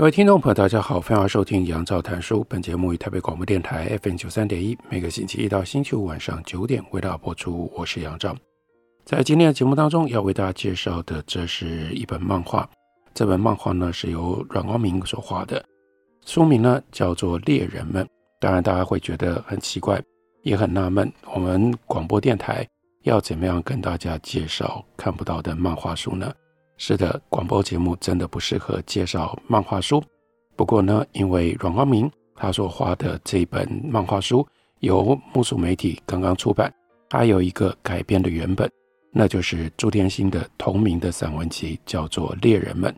各位听众朋友，大家好，欢迎收听杨照谈书。本节目于台北广播电台 FM 九三点一，每个星期一到星期五晚上九点为大家播出。我是杨照，在今天的节目当中要为大家介绍的，这是一本漫画。这本漫画呢是由阮光明所画的，书名呢叫做《猎人们》。当然，大家会觉得很奇怪，也很纳闷，我们广播电台要怎么样跟大家介绍看不到的漫画书呢？是的，广播节目真的不适合介绍漫画书。不过呢，因为阮光明他所画的这本漫画书由木薯媒体刚刚出版，还有一个改编的原本，那就是朱天心的同名的散文集，叫做《猎人们》。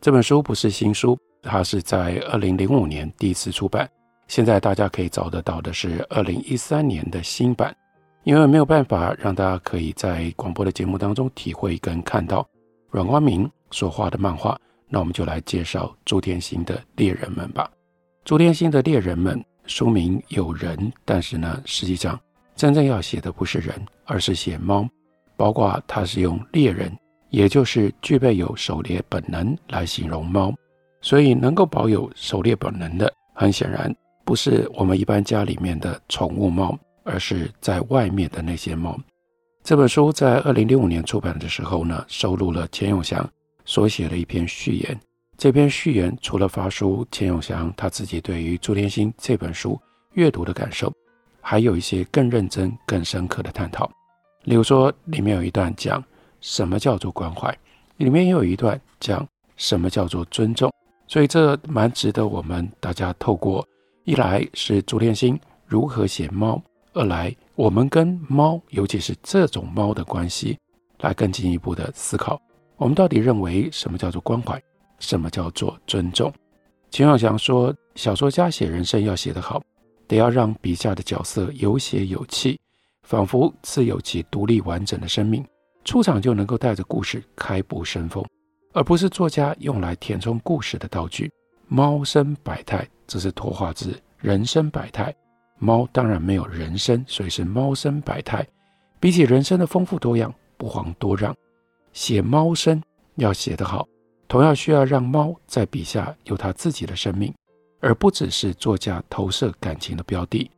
这本书不是新书，它是在二零零五年第一次出版。现在大家可以找得到的是二零一三年的新版。因为没有办法让大家可以在广播的节目当中体会跟看到。阮光明所画的漫画，那我们就来介绍朱天心的《猎人们》吧。朱天心的《猎人们》书名有人，但是呢，实际上真正要写的不是人，而是写猫。包括他是用猎人，也就是具备有狩猎本能来形容猫。所以能够保有狩猎本能的，很显然不是我们一般家里面的宠物猫，而是在外面的那些猫。这本书在二零零五年出版的时候呢，收录了钱永祥所写的一篇序言。这篇序言除了发出钱永祥他自己对于朱天心这本书阅读的感受，还有一些更认真、更深刻的探讨。例如说，里面有一段讲什么叫做关怀，里面又有一段讲什么叫做尊重。所以这蛮值得我们大家透过一来是朱天心如何写猫，二来。我们跟猫，尤其是这种猫的关系，来更进一步的思考，我们到底认为什么叫做关怀，什么叫做尊重？钱永祥说，小说家写人生要写得好，得要让笔下的角色有血有气，仿佛自有其独立完整的生命，出场就能够带着故事开步生风，而不是作家用来填充故事的道具。猫生百态，这是托话字，人生百态。猫当然没有人生，所以是猫生百态。比起人生的丰富多样，不遑多让。写猫生要写得好，同样需要让猫在笔下有它自己的生命，而不只是作家投射感情的标的。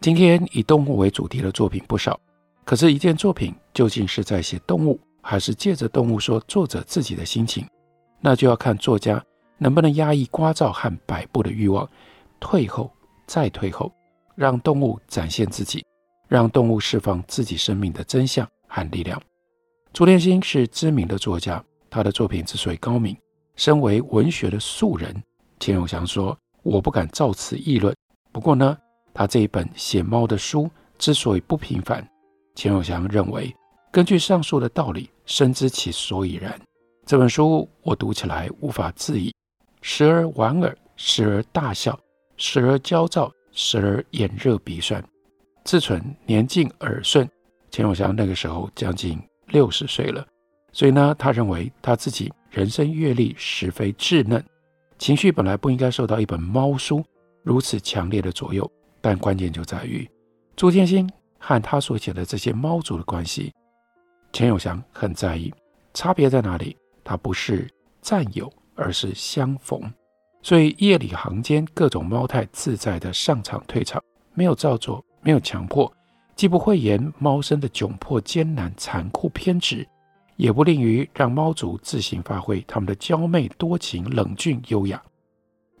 今天以动物为主题的作品不少，可是，一件作品究竟是在写动物，还是借着动物说作者自己的心情，那就要看作家能不能压抑聒噪和摆布的欲望，退后再退后。让动物展现自己，让动物释放自己生命的真相和力量。朱天心是知名的作家，他的作品之所以高明，身为文学的素人，钱永祥说：“我不敢照此议论。”不过呢，他这一本写猫的书之所以不平凡，钱永祥认为，根据上述的道理，深知其所以然。这本书我读起来无法自已，时而莞尔，时而大笑，时而焦躁。时而眼热鼻酸，自存年近耳顺。钱永祥那个时候将近六十岁了，所以呢，他认为他自己人生阅历实非稚嫩，情绪本来不应该受到一本猫书如此强烈的左右。但关键就在于朱天心和他所写的这些猫族的关系，钱永祥很在意。差别在哪里？他不是占有，而是相逢。所以夜里行间，各种猫态自在的上场退场，没有造作，没有强迫，既不讳言猫生的窘迫、艰难、残酷、偏执，也不吝于让猫族自行发挥他们的娇媚、多情、冷峻、优雅。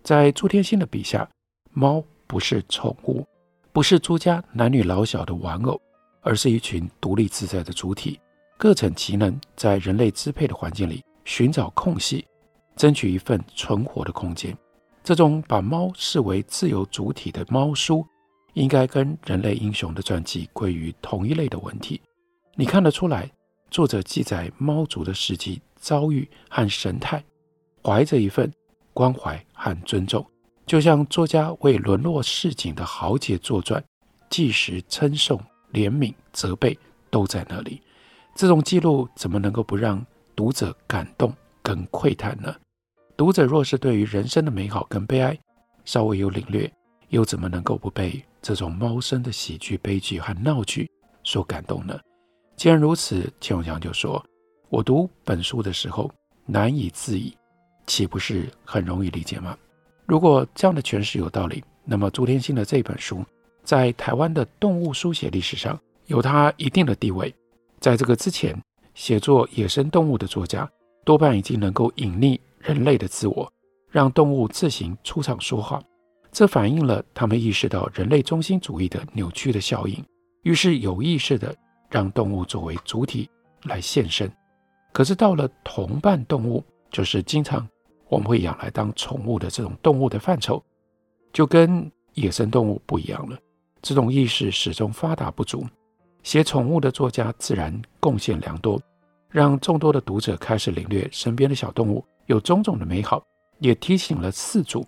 在朱天心的笔下，猫不是宠物，不是朱家男女老小的玩偶，而是一群独立自在的主体，各逞其能，在人类支配的环境里寻找空隙。争取一份存活的空间，这种把猫视为自由主体的猫书，应该跟人类英雄的传记归于同一类的文体。你看得出来，作者记载猫族的事迹遭遇和神态，怀着一份关怀和尊重，就像作家为沦落市井的豪杰作传，即时称颂、怜悯、责备都在那里。这种记录怎么能够不让读者感动跟喟叹呢？读者若是对于人生的美好跟悲哀稍微有领略，又怎么能够不被这种猫生的喜剧、悲剧和闹剧所感动呢？既然如此，钱永祥就说：“我读本书的时候难以自已，岂不是很容易理解吗？”如果这样的诠释有道理，那么朱天心的这本书在台湾的动物书写历史上有它一定的地位。在这个之前，写作野生动物的作家多半已经能够隐匿人类的自我，让动物自行出场说话。这反映了他们意识到人类中心主义的扭曲的效应，于是有意识地让动物作为主体来现身。可是到了同伴动物，就是经常我们会养来当宠物的这种动物的范畴，就跟野生动物不一样了。这种意识始终发达不足。写宠物的作家自然贡献良多，让众多的读者开始领略身边的小动物有种种的美好，也提醒了饲主，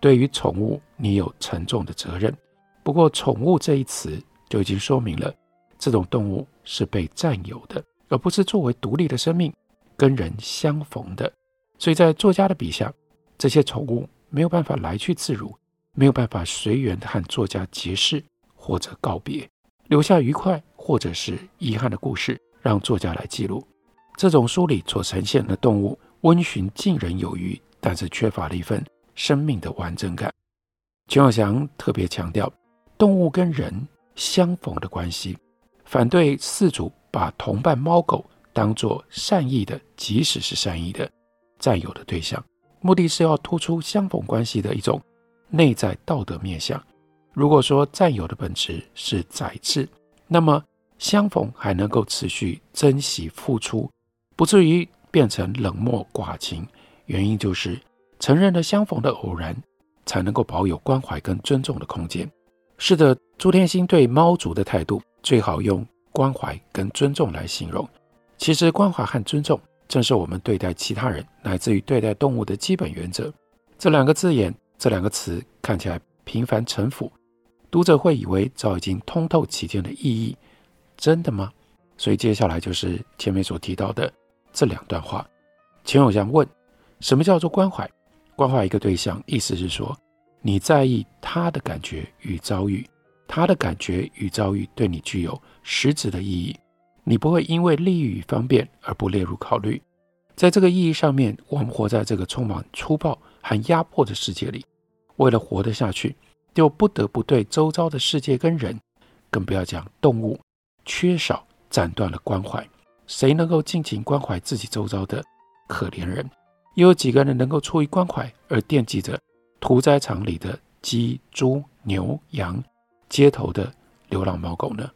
对于宠物你有沉重的责任。不过，宠物这一词就已经说明了，这种动物是被占有的，而不是作为独立的生命跟人相逢的。所以在作家的笔下，这些宠物没有办法来去自如，没有办法随缘地和作家结识或者告别，留下愉快或者是遗憾的故事，让作家来记录。这种书里所呈现的动物温驯近人有余，但是缺乏了一份生命的完整感。秦永祥特别强调动物跟人相逢的关系，反对饲主把同伴猫狗当作善意的，即使是善意的。占有的对象，目的是要突出相逢关系的一种内在道德面向。如果说占有的本质是宰制，那么相逢还能够持续珍惜付出，不至于变成冷漠寡情。原因就是承认了相逢的偶然，才能够保有关怀跟尊重的空间。是的，朱天心对猫族的态度，最好用关怀跟尊重来形容。其实关怀和尊重。正是我们对待其他人，乃至于对待动物的基本原则。这两个字眼，这两个词看起来平凡陈腐，读者会以为早已经通透其间的意义，真的吗？所以接下来就是前面所提到的这两段话。钱永祥问：什么叫做关怀？关怀一个对象，意思是说你在意他的感觉与遭遇，他的感觉与遭遇对你具有实质的意义。你不会因为利益与方便而不列入考虑，在这个意义上面，我们活在这个充满粗暴和压迫的世界里，为了活得下去，就不得不对周遭的世界跟人，更不要讲动物，缺少斩断了关怀。谁能够尽情关怀自己周遭的可怜人？又有几个人能够出于关怀而惦记着屠宰场里的鸡、猪、牛、羊，街头的流浪猫狗呢？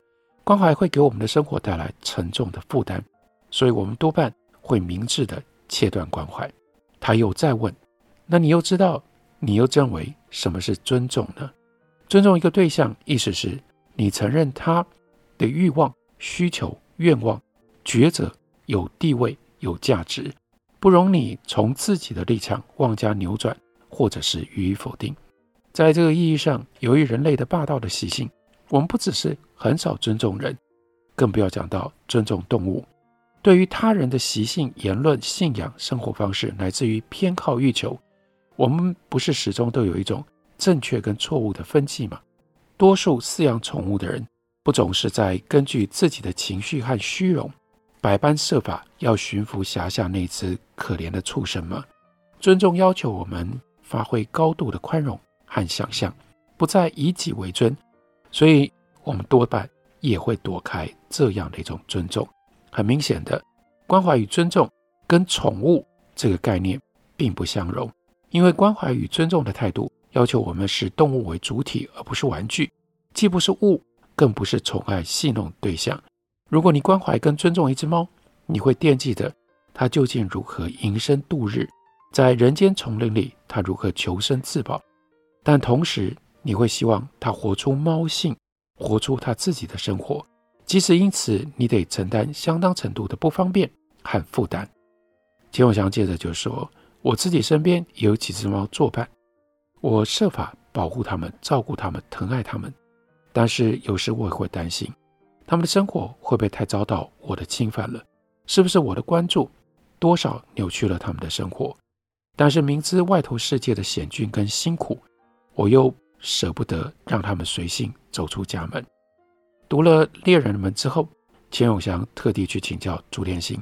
关怀会给我们的生活带来沉重的负担，所以我们多半会明智地切断关怀。他又再问：“那你又知道，你又认为什么是尊重呢？尊重一个对象，意思是你承认他的欲望、需求、愿望、抉择有地位、有价值，不容你从自己的立场妄加扭转，或者是予以否定。在这个意义上，由于人类的霸道的习性。”我们不只是很少尊重人，更不要讲到尊重动物。对于他人的习性、言论、信仰、生活方式，乃至于偏好、欲求，我们不是始终都有一种正确跟错误的分际吗？多数饲养宠物的人，不总是在根据自己的情绪和虚荣，百般设法要驯服辖下那只可怜的畜生吗？尊重要求我们发挥高度的宽容和想象，不再以己为尊。所以，我们多半也会躲开这样的一种尊重。很明显的，关怀与尊重跟宠物这个概念并不相容。因为关怀与尊重的态度要求我们视动物为主体，而不是玩具，既不是物，更不是宠爱戏弄对象。如果你关怀跟尊重一只猫，你会惦记着它究竟如何营生度日，在人间丛林里它如何求生自保，但同时，你会希望它活出猫性，活出它自己的生活，即使因此你得承担相当程度的不方便和负担。钱永祥接着就说：“我自己身边也有几只猫作伴，我设法保护它们、照顾它们、疼爱它们，但是有时我也会担心，他们的生活会不会太遭到我的侵犯了？是不是我的关注多少扭曲了他们的生活？但是明知外头世界的险峻跟辛苦，我又舍不得让他们随性走出家门。”读了《猎人们》之后，钱永祥特地去请教朱天心，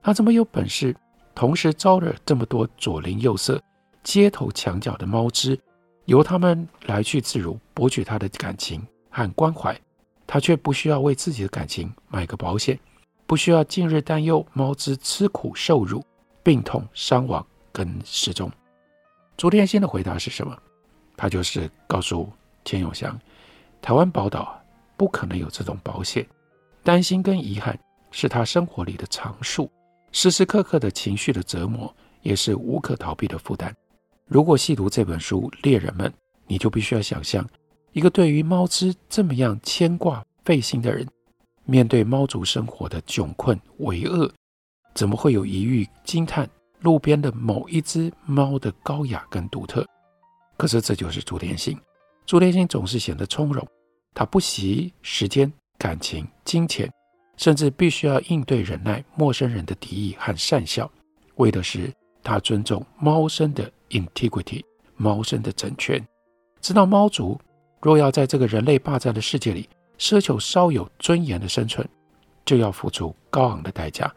他怎么有本事？同时招惹这么多左邻右舍、街头墙角的猫只，由他们来去自如，博取他的感情和关怀，他却不需要为自己的感情买个保险，不需要近日担忧猫只吃苦受辱、病痛伤亡跟失踪。朱天心的回答是什么？他就是告诉钱永祥，台湾宝岛不可能有这种保险，担心跟遗憾是他生活里的常数。时时刻刻的情绪的折磨，也是无可逃避的负担。如果细读这本书《猎人们》，你就必须要想象，一个对于猫只这么样牵挂费心的人，面对猫族生活的窘困为恶，怎么会有一遇惊叹路边的某一只猫的高雅跟独特？可是这就是朱天心，朱天心总是显得从容，他不惜时间、感情、金钱。甚至必须要应对忍耐陌生人的敌意和讪笑，为的是他尊重猫生的 integrity，猫生的整全。知道猫族若要在这个人类霸占的世界里奢求稍有尊严的生存，就要付出高昂的代价。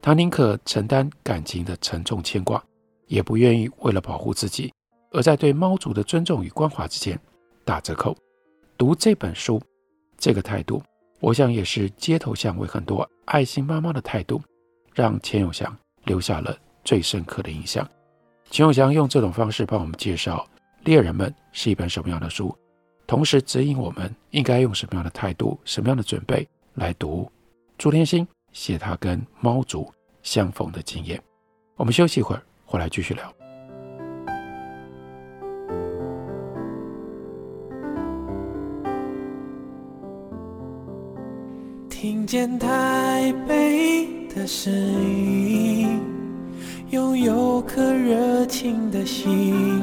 他宁可承担感情的沉重牵挂，也不愿意为了保护自己，而在对猫族的尊重与关怀之间打折扣。读这本书，这个态度。我想也是街头巷尾很多爱心妈妈的态度，让钱永祥留下了最深刻的印象。钱永祥用这种方式帮我们介绍《猎人们》是一本什么样的书，同时指引我们应该用什么样的态度、什么样的准备来读朱天心写他跟猫族相逢的经验。我们休息一会儿，回来继续聊。听见台北的声音，拥有颗热情的心，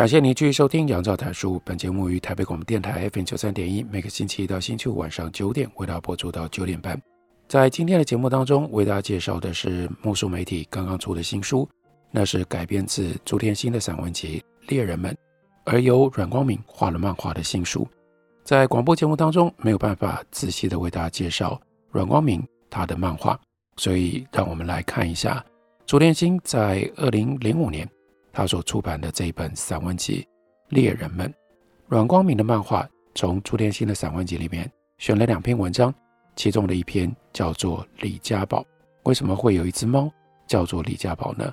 感谢您继续收听杨照谈书。本节目于台北广播电台 FM 九三点一，每个星期一到星期五晚上九点为大家播出到九点半。在今天的节目当中，为大家介绍的是木梳媒体刚刚出的新书，那是改编自朱天心的散文集《猎人们》，而由阮光明画了漫画的新书。在广播节目当中没有办法仔细的为大家介绍阮光明他的漫画，所以让我们来看一下朱天心在二零零五年。他所出版的这一本散文集《猎人们》，阮光明的漫画从朱天心的散文集里面选了两篇文章，其中的一篇叫做《李家宝》。为什么会有一只猫叫做李家宝呢？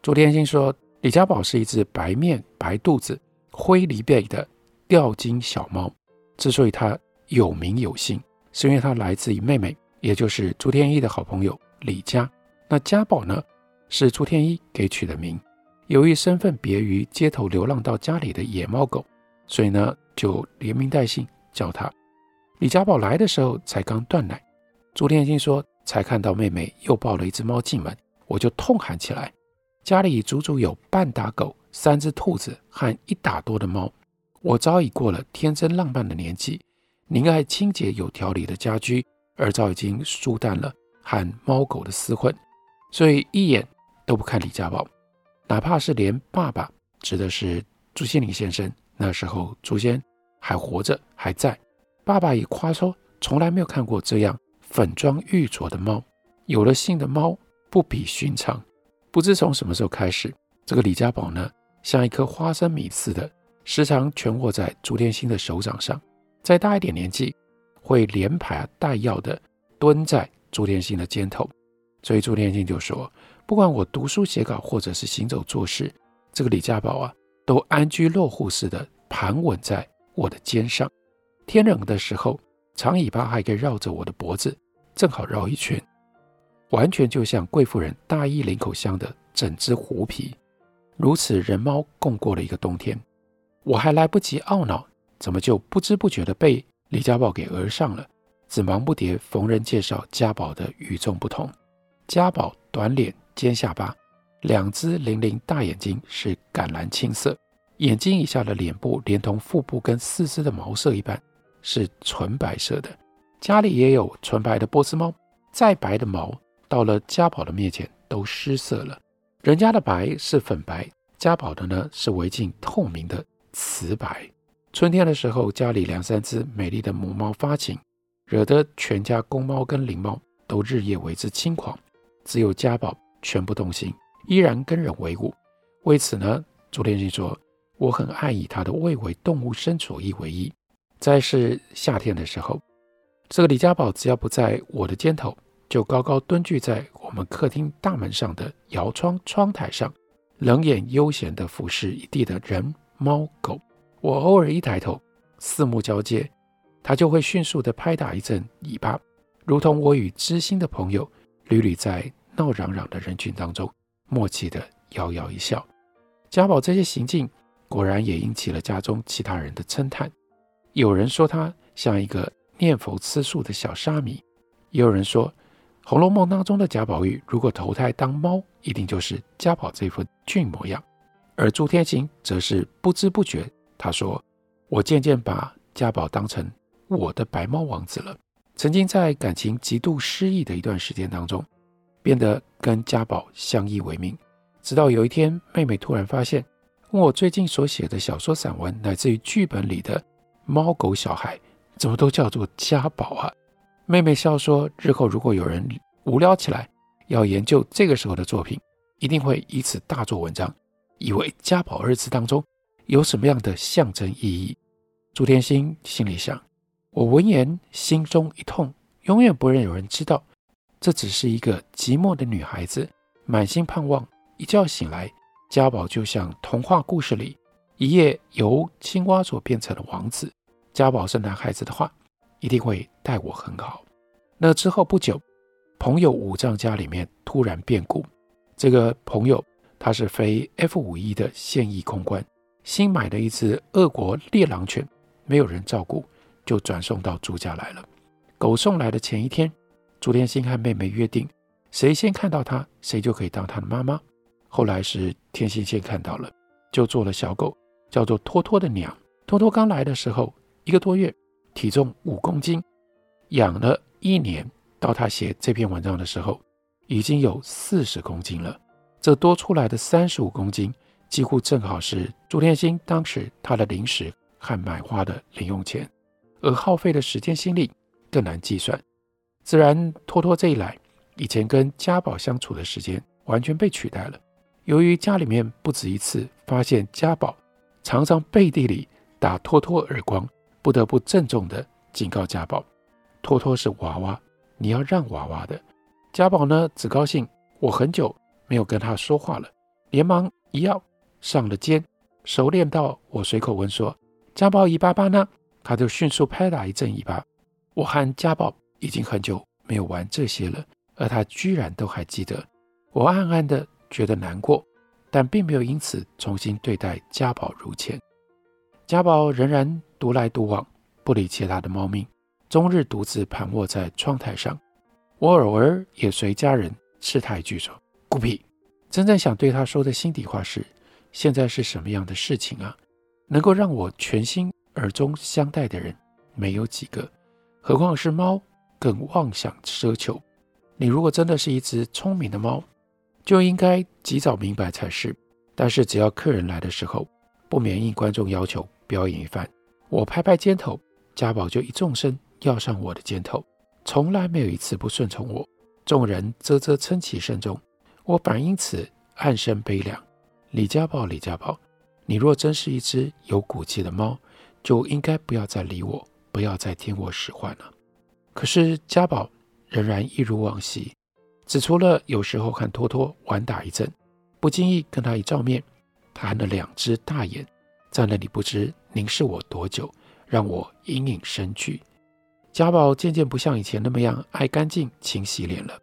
朱天心说，李家宝是一只白面白肚子、灰狸背的吊睛小猫。之所以它有名有姓，是因为它来自于妹妹，也就是朱天一的好朋友李家。那家宝呢，是朱天一给取的名。由于身份别于街头流浪到家里的野猫狗，所以呢，就连名带姓叫他。李家宝来的时候才刚断奶，朱天心说，才看到妹妹又抱了一只猫进门，我就痛喊起来。家里足足有半打狗、三只兔子和一打多的猫，我早已过了天真浪漫的年纪，宁爱清洁有条理的家居，而早已经疏淡了和猫狗的厮混，所以一眼都不看李家宝。哪怕是连爸爸，指的是朱先林先生，那时候朱先还活着还在，爸爸也夸说从来没有看过这样粉妆玉琢的猫。有了性的猫不比寻常。不知从什么时候开始，这个李家宝呢，像一颗花生米似的，时常蜷卧在朱天心的手掌上。再大一点年纪，会连排带要的蹲在朱天心的肩头。所以朱天心就说，不管我读书写稿，或者是行走做事，这个李家宝啊，都安居乐户似的盘稳在我的肩上。天冷的时候，长尾巴还可以绕着我的脖子，正好绕一圈，完全就像贵妇人大衣领口镶的整只狐皮。如此人猫共过了一个冬天，我还来不及懊恼，怎么就不知不觉地被李家宝给讹上了？只忙不迭逢人介绍家宝的与众不同。家宝短脸尖下巴，两只灵灵大眼睛是橄榄青色，眼睛以下的脸部连同腹部跟四肢的毛色一般是纯白色的。家里也有纯白的波斯猫，再白的毛到了家宝的面前都失色了。人家的白是粉白，家宝的呢是微近透明的瓷白。春天的时候，家里两三只美丽的母猫发情，惹得全家公猫跟灵猫都日夜为之轻狂。只有家宝全不动心，依然跟人为伍。为此呢，朱天心说：“我很爱以他的未为动物身所依为依。”在是夏天的时候，这个李家宝只要不在我的肩头，就高高蹲踞在我们客厅大门上的摇窗窗台上，冷眼悠闲地俯视一地的人猫狗。我偶尔一抬头，四目交接，他就会迅速地拍打一阵尾巴，如同我与知心的朋友。屡屡在闹嚷嚷的人群当中，默契地摇摇一笑。贾宝这些行径，果然也引起了家中其他人的称叹。有人说他像一个念佛吃素的小沙弥，也有人说《红楼梦》当中的贾宝玉如果投胎当猫，一定就是贾宝这副俊模样。而朱天行则是不知不觉，他说：“我渐渐把贾宝当成我的白猫王子了。”曾经在感情极度失意的一段时间当中，变得跟家宝相依为命。直到有一天，妹妹突然发现，问我最近所写的小说散文，乃至于剧本里的猫狗小孩，怎么都叫做家宝啊？妹妹笑说，日后如果有人无聊起来要研究这个时候的作品，一定会以此大做文章，以为家宝二字当中有什么样的象征意义。朱天心心里想。我闻言心中一痛，永远不让有人知道，这只是一个寂寞的女孩子，满心盼望。一觉醒来，家宝就像童话故事里一夜由青蛙所变成的王子。家宝是男孩子的话，一定会待我很好。那之后不久，朋友五藏家里面突然变故。这个朋友他是飞 F 五一的现役空官，新买的一只俄国猎狼犬，没有人照顾。就转送到朱家来了。狗送来的前一天，朱天心和妹妹约定，谁先看到它，谁就可以当他的妈妈。后来是天心先看到了，就做了小狗，叫做托托的娘。托托刚来的时候一个多月，体重五公斤，养了一年，到他写这篇文章的时候，已经有四十公斤了。这多出来的三十五公斤，几乎正好是朱天心当时他的零食和买花的零用钱。而耗费的时间心力更难计算，自然托托这一来，以前跟家宝相处的时间完全被取代了。由于家里面不止一次发现家宝常常背地里打托托耳光，不得不郑重地警告家宝：托托是娃娃，你要让娃娃的。家宝呢，只高兴我很久没有跟他说话了，连忙一要上了肩，熟练到我随口问说：家宝姨爸爸呢？他就迅速拍打一阵尾巴。我和家宝 已经很久没有玩这些了，而他居然都还记得。我暗暗的觉得难过，但并没有因此重新对待家宝如前。家宝仍然独来独往，不理其他的猫咪，终日独自盘卧在窗台上。我偶尔也随家人斥他一句说：“孤僻。”真正想对他说的心底话是：现在是什么样的事情啊，能够让我全心。耳中相待的人没有几个，何况是猫，更妄想奢求。你如果真的是一只聪明的猫，就应该及早明白才是。但是只要客人来的时候，不免应观众要求表演一番。我拍拍肩头，家宝就一纵身要上我的肩头，从来没有一次不顺从我。众人啧啧称奇声中，我反因此暗生悲凉。李家宝，李家宝，你若真是一只有骨气的猫。就应该不要再理我，不要再听我使唤了。可是家宝仍然一如往昔，只除了有时候和托托玩打一阵，不经意跟他一照面，他含了两只大眼在那里不知凝视我多久，让我隐隐生惧。家宝渐渐不像以前那么样爱干净、勤洗脸了，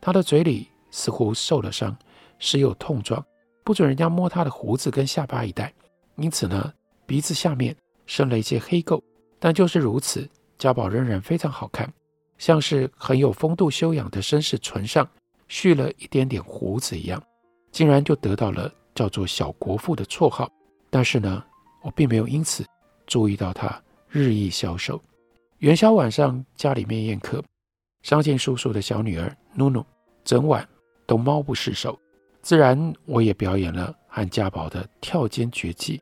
他的嘴里似乎受了伤，时有痛状，不准人家摸他的胡子跟下巴一带，因此呢，鼻子下面生了一些黑垢。但就是如此，家宝仍然非常好看。像是很有风度修养的绅士唇上蓄了一点点胡子一样，竟然就得到了叫做“小国父”的绰号。但是呢，我并没有因此注意到他日益消瘦。元宵晚上家里面宴客，商庆叔叔的小女儿努努整晚都猫不释手，自然我也表演了和家宝的跳肩绝技。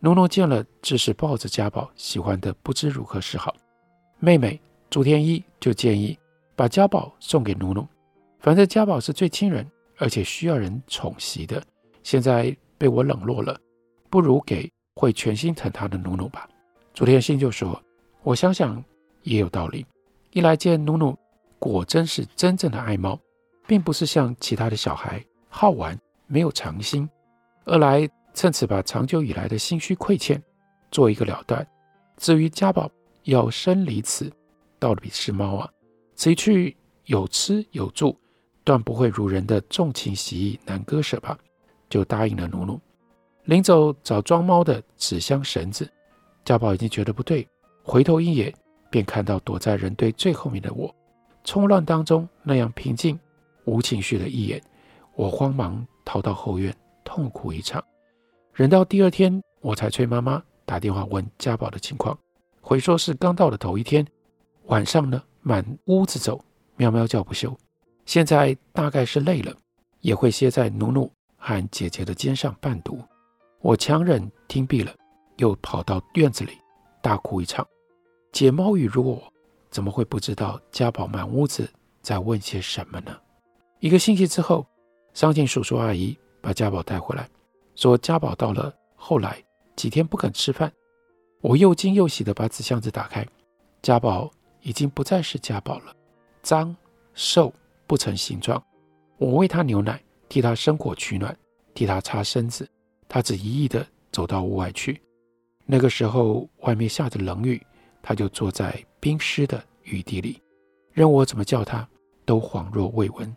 努努见了，只是抱着家宝，喜欢得不知如何是好。妹妹。朱天一就建议把家宝送给努努，反正家宝是最亲人，而且需要人宠惜的。现在被我冷落了，不如给会全心疼他的努努吧。朱天心就说：“我想想也有道理。一来见努努果真是真正的爱猫，并不是像其他的小孩好玩没有长心；二来趁此把长久以来的心虚亏欠做一个了断。至于家宝要生离此。”到底是猫啊！此去有吃有住，断不会如人的重情喜义难割舍吧？就答应了努努。临走找装猫的纸箱绳子，家宝已经觉得不对，回头一眼便看到躲在人堆最后面的我，冲乱当中那样平静无情绪的一眼，我慌忙逃到后院，痛哭一场。忍到第二天，我才催妈妈打电话问家宝的情况，回说是刚到的头一天。晚上呢，满屋子走，喵喵叫不休。现在大概是累了，也会歇在努努和姐姐的肩上伴读。我强忍听毕了，又跑到院子里大哭一场。解猫语如我，怎么会不知道家宝满屋子在问些什么呢？一个星期之后，商庆叔叔阿姨把家宝带回来，说家宝到了后来几天不肯吃饭。我又惊又喜地把纸箱子打开，家宝。已经不再是家宝了，脏、瘦、不成形状。我喂他牛奶，替他生火取暖，替他擦身子，他只一意地走到屋外去。那个时候外面下着冷雨，他就坐在冰湿的雨地里，任我怎么叫他都恍若未闻。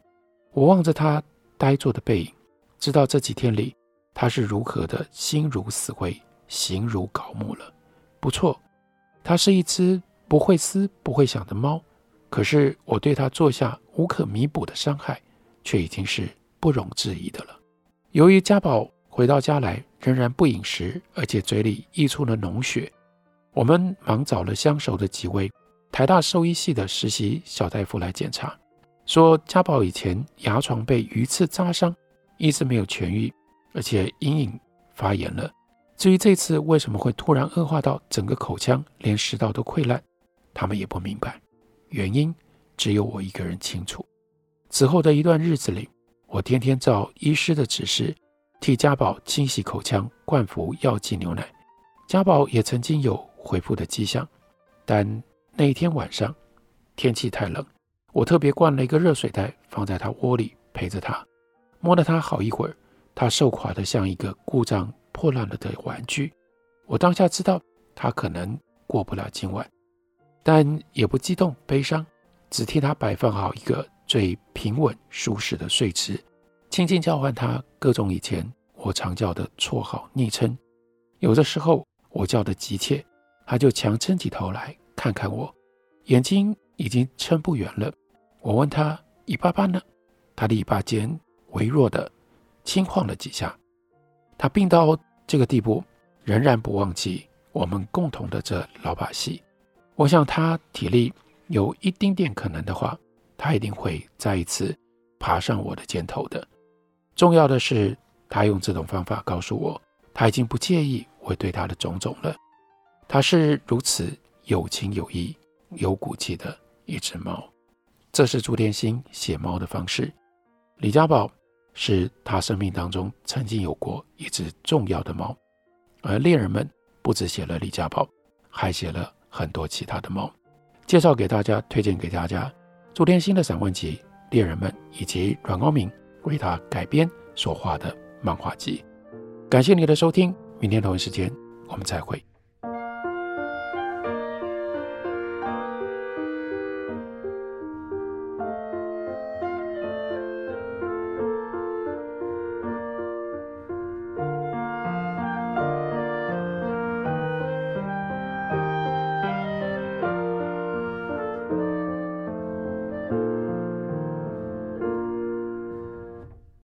我望着他呆坐的背影，知道这几天里他是如何的心如死灰，形如槁木了。不错，它是一只。不会思不会想的猫，可是我对它做下无可弥补的伤害，却已经是不容置疑的了。由于家宝回到家来仍然不饮食，而且嘴里溢出了脓血，我们忙找了相熟的几位台大兽医系的实习小大夫来检查，说家宝以前牙床被鱼刺扎伤，一直没有痊愈，而且隐隐发炎了。至于这次为什么会突然恶化到整个口腔连食道都溃烂？他们也不明白，原因只有我一个人清楚。此后的一段日子里，我天天照医师的指示，替家宝清洗口腔、灌服药剂牛奶。家宝也曾经有恢复的迹象，但那一天晚上，天气太冷，我特别灌了一个热水袋放在他窝里陪着他，摸了他好一会儿，他瘦垮得像一个故障破烂了的玩具。我当下知道他可能过不了今晚。但也不激动悲伤，只替他摆放好一个最平稳舒适的睡姿，轻轻叫唤他各种以前我常叫的绰号昵称。有的时候我叫得急切，他就强撑起头来看看我，眼睛已经撑不圆了。我问他尾巴巴呢？他的尾巴尖微弱的轻晃了几下。他病到这个地步，仍然不忘记我们共同的这老把戏。我想他体力有一丁点可能的话，他一定会再一次爬上我的肩头的。重要的是，他用这种方法告诉我，他已经不介意我对他的种种了。他是如此有情有义、有骨气的一只猫。这是朱天心写猫的方式。李家宝是他生命当中曾经有过一只重要的猫，而猎人们不只写了李家宝，还写了。很多其他的猫，介绍给大家，推荐给大家。朱天心的散文集《猎人们以及阮光明为他改编所画的漫画集。感谢你的收听，明天同一时间我们再会。